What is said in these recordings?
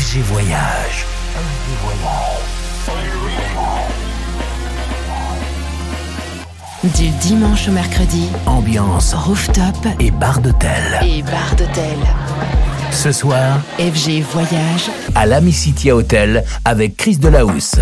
FG Voyage. Du dimanche au mercredi, Ambiance rooftop et bar d'hôtel. et bar d'hôtel. Ce soir, FG Voyage, à l'Amicitia Hotel avec Chris Delahousse.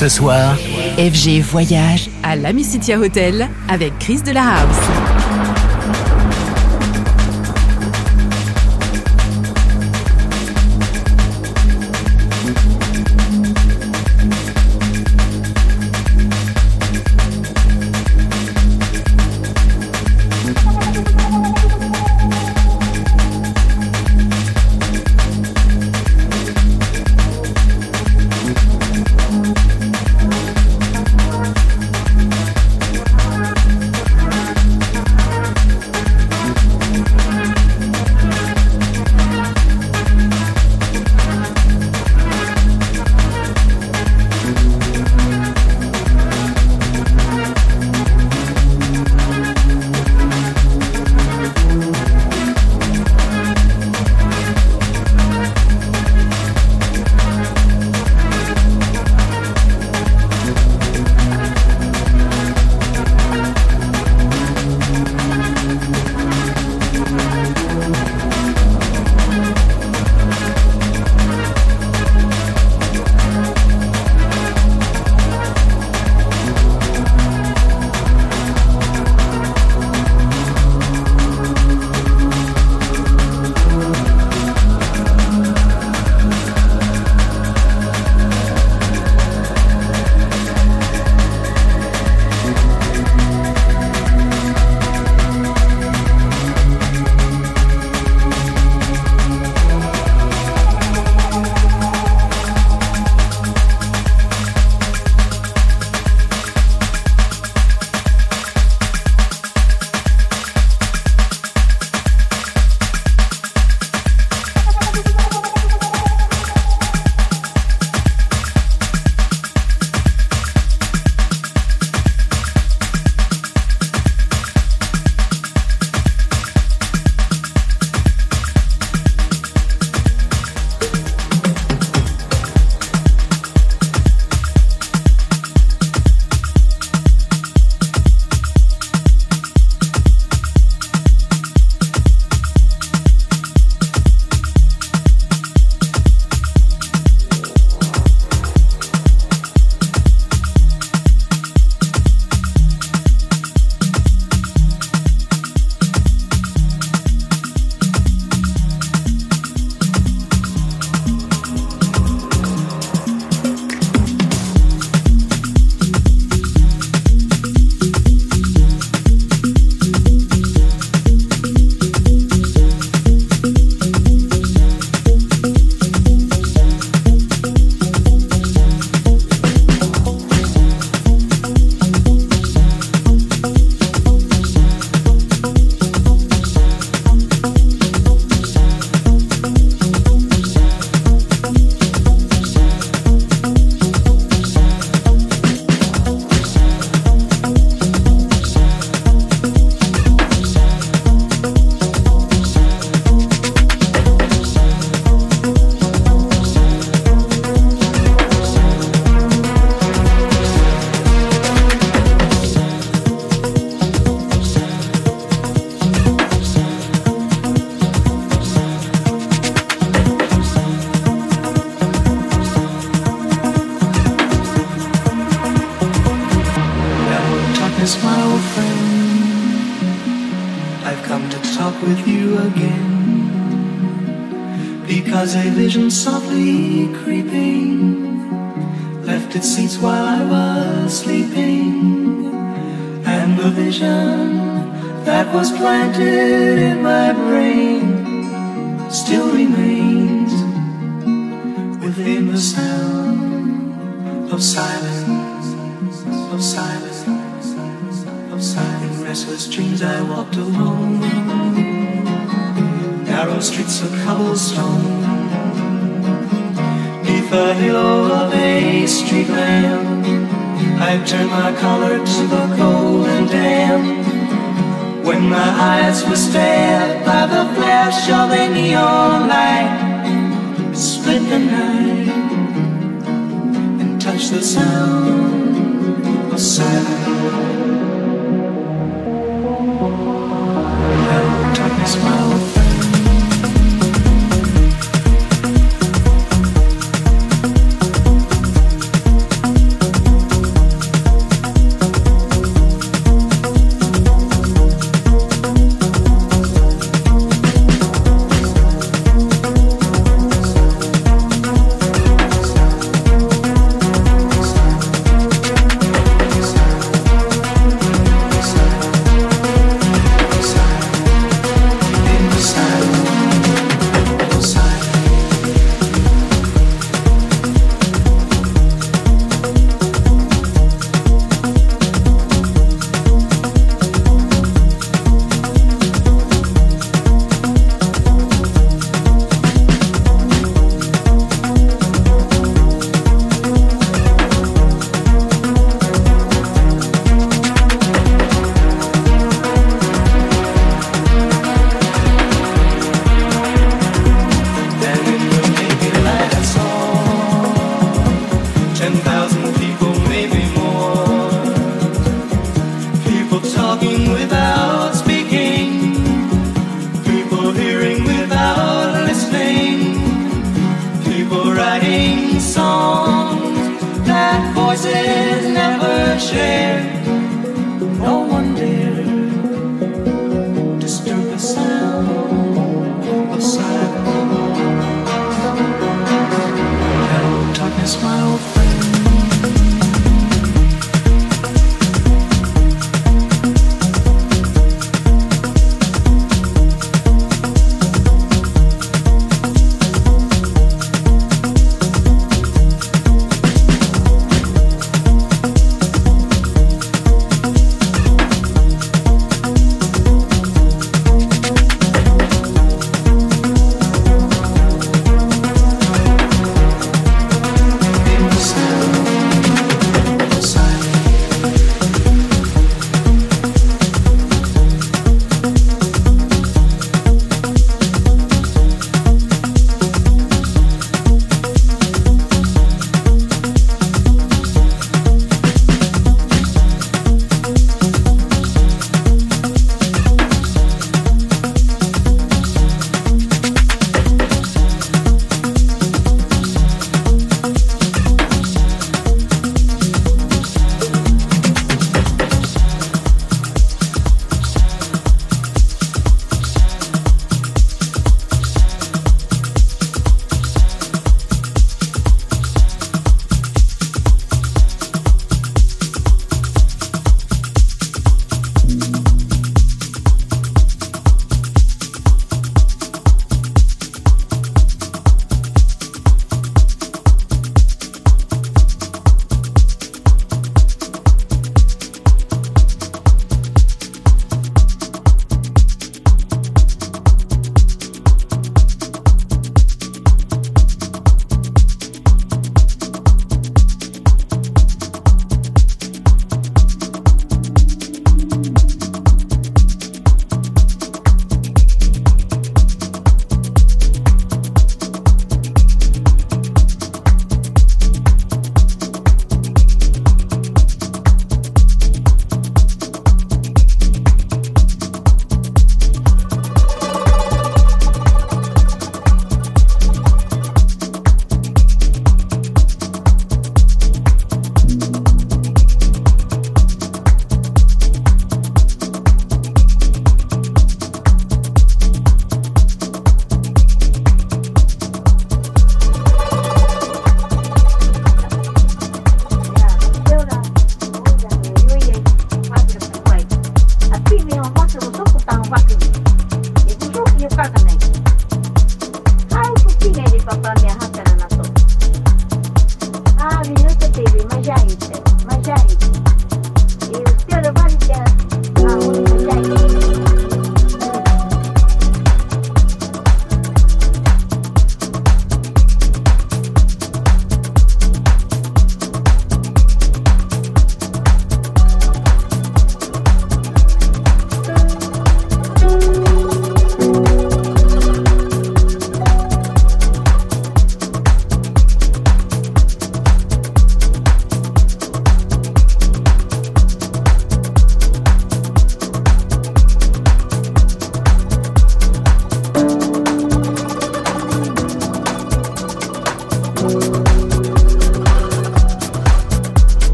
Ce soir, FG Voyage à l'Amicitia Hotel avec Chris de la House.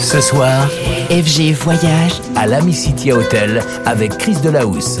Ce soir, FG voyage à l'Amicitia Hotel avec Chris Delahousse.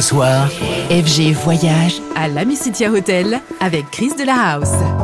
Ce soir, FG Voyage à l'Amicitia Hotel avec Chris de la House.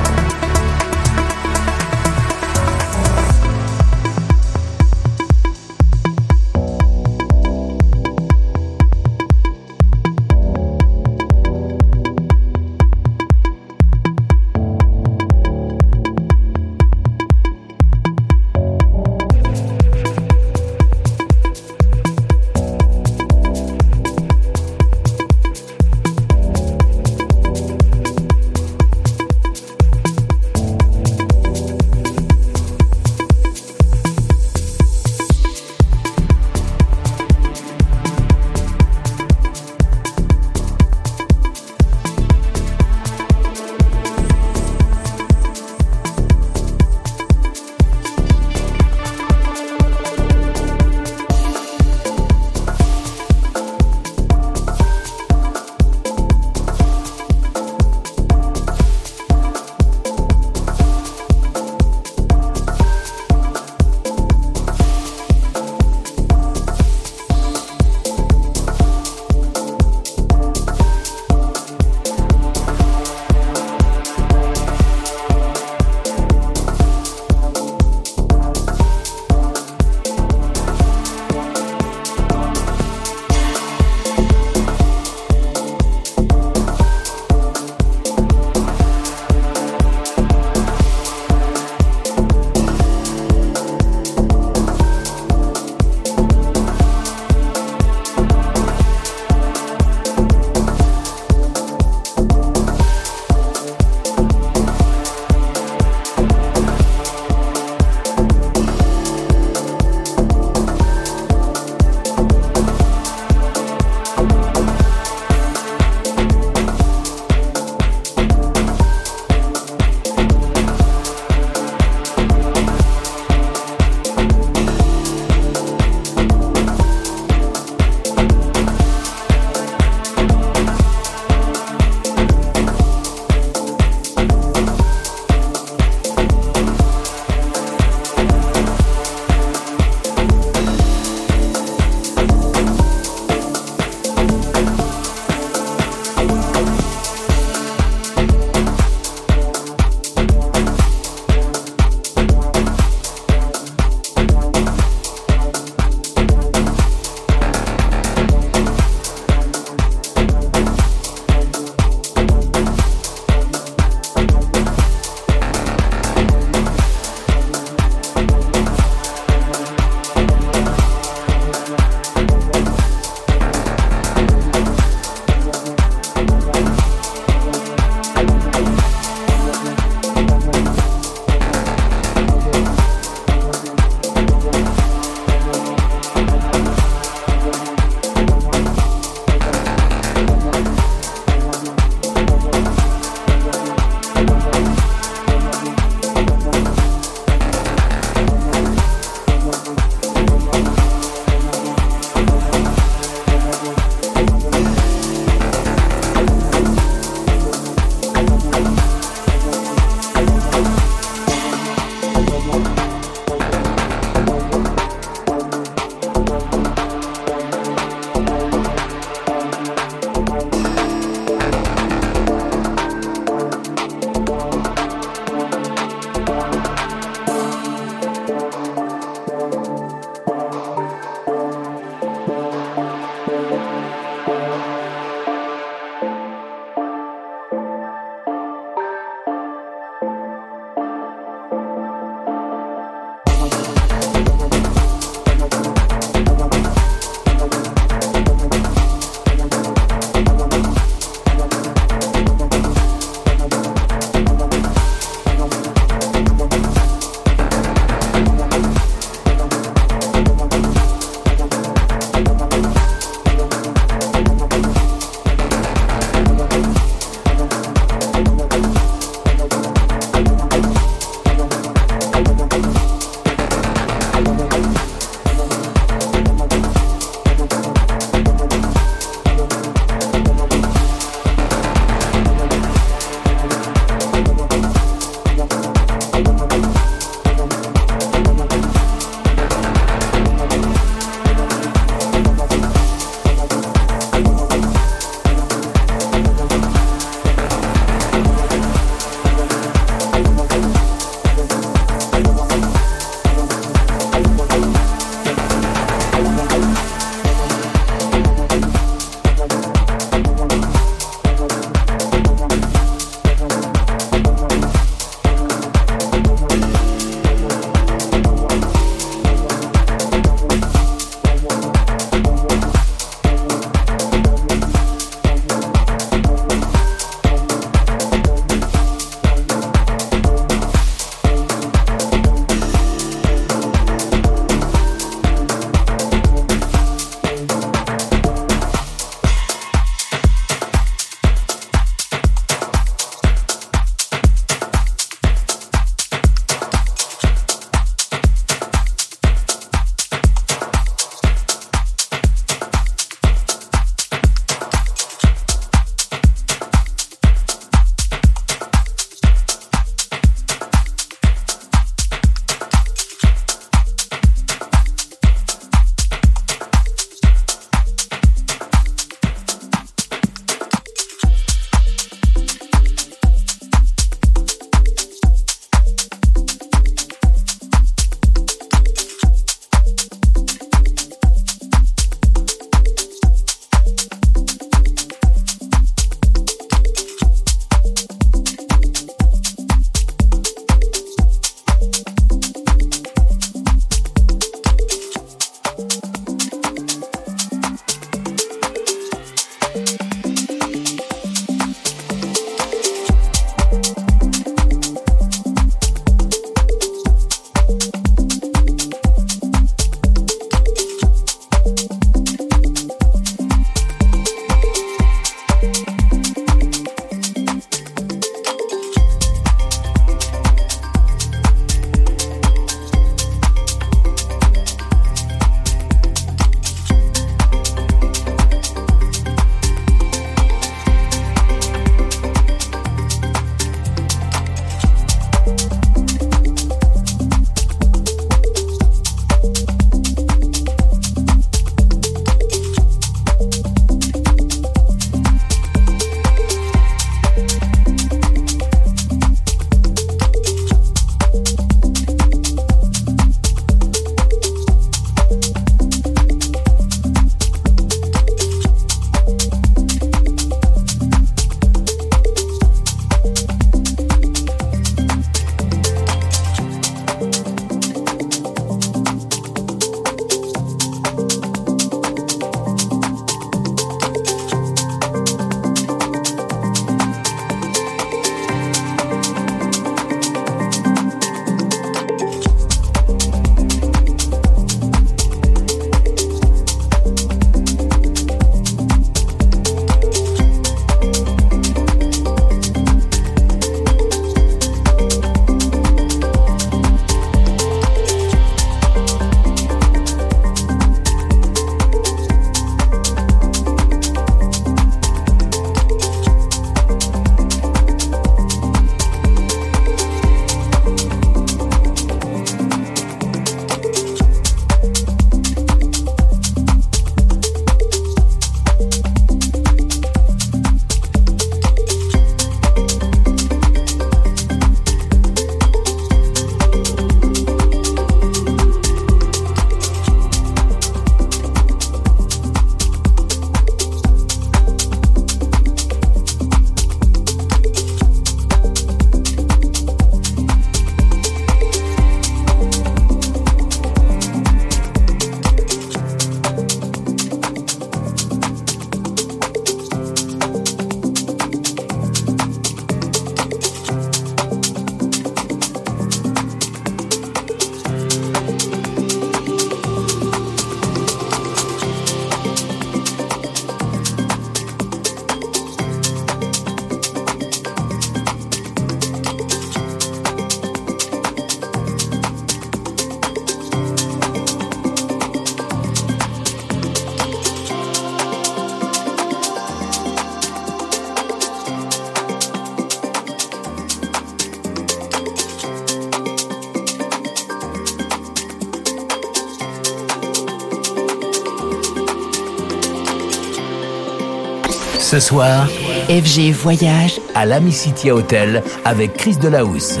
Ce soir, FG Voyage à l'Amicitia Hotel avec Chris Delahousse.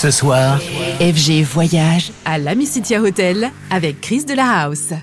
Ce soir, FG Voyage à l'Amicitia Hotel avec Chris de la House.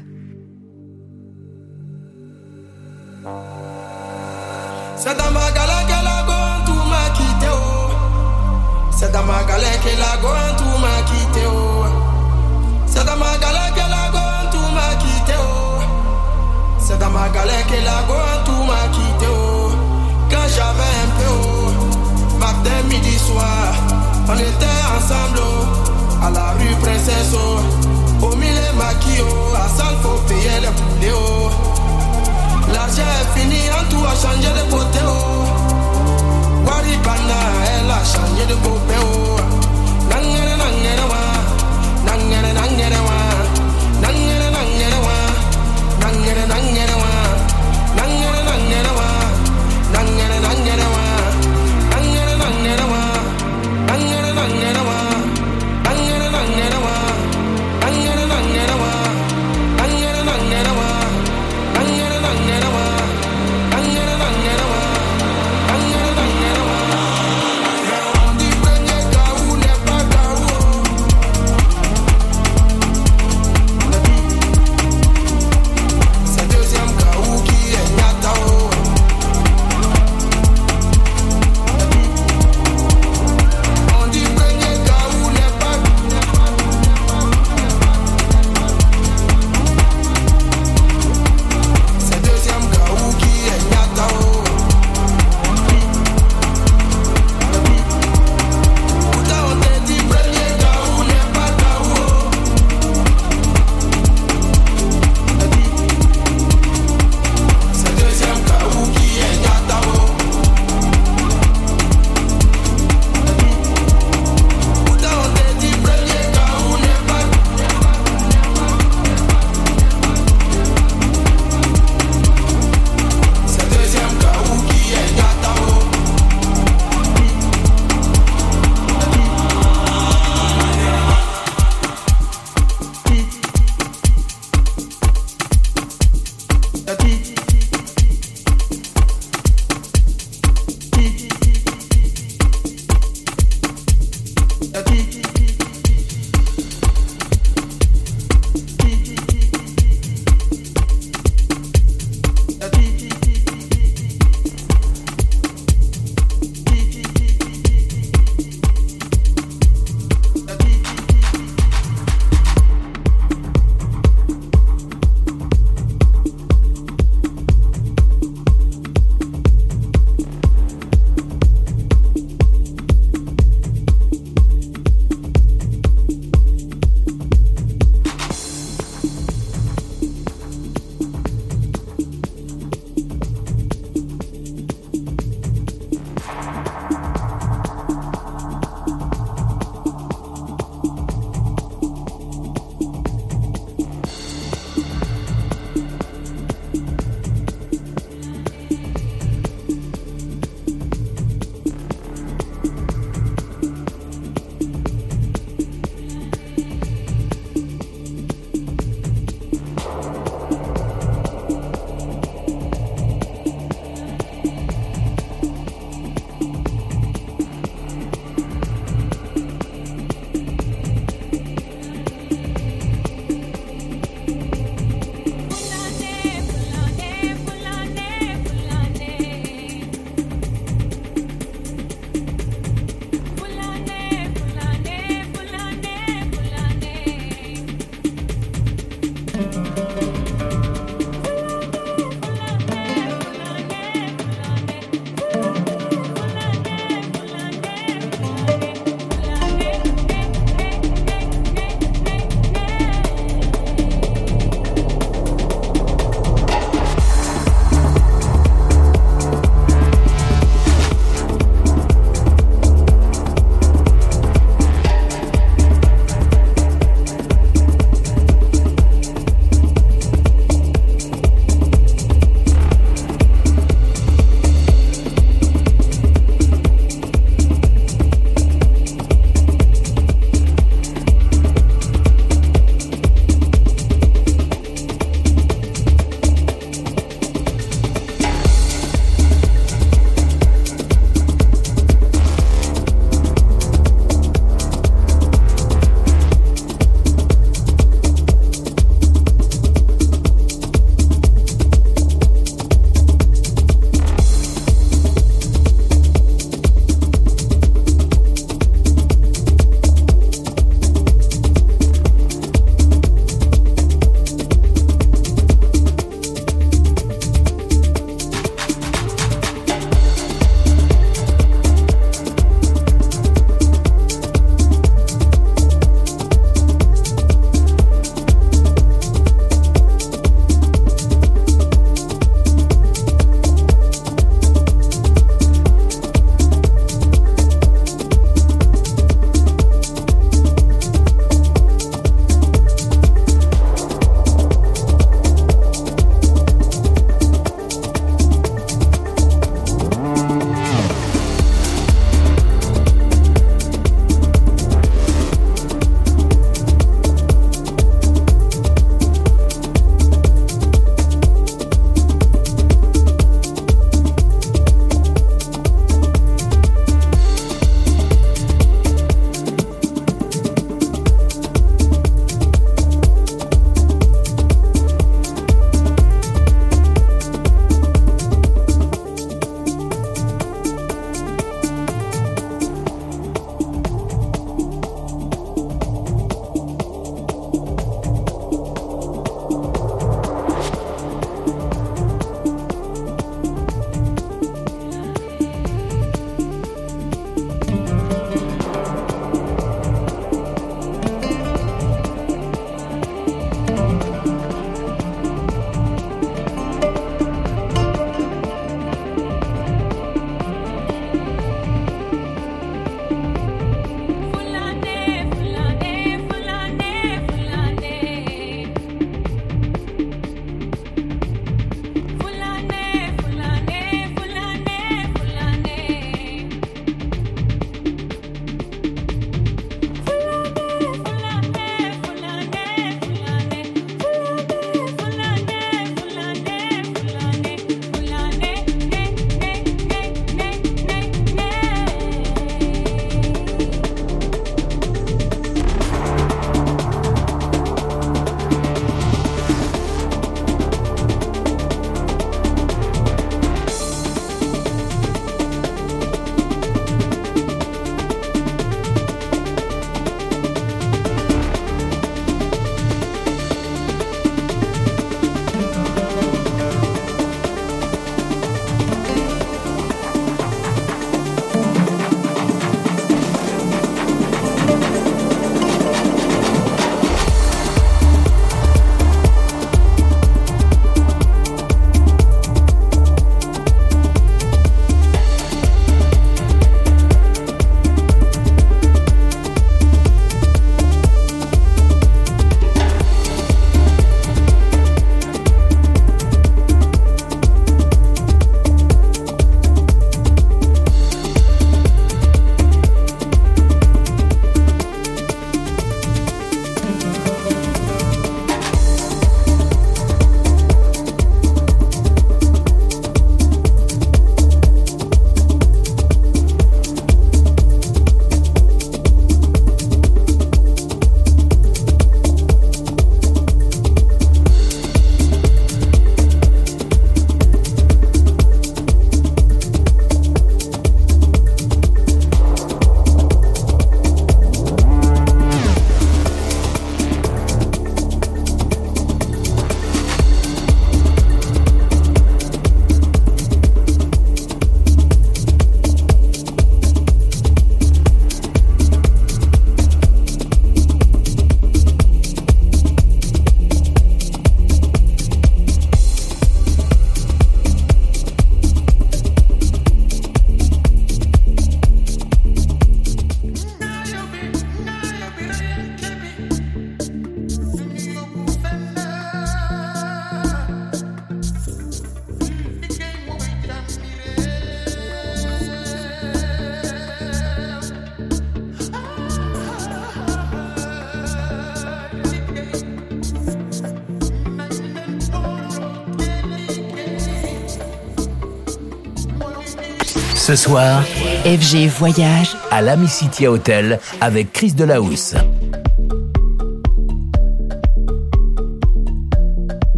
Ce soir, FG Voyage à l'Amicitia Hotel avec Chris Delahousse.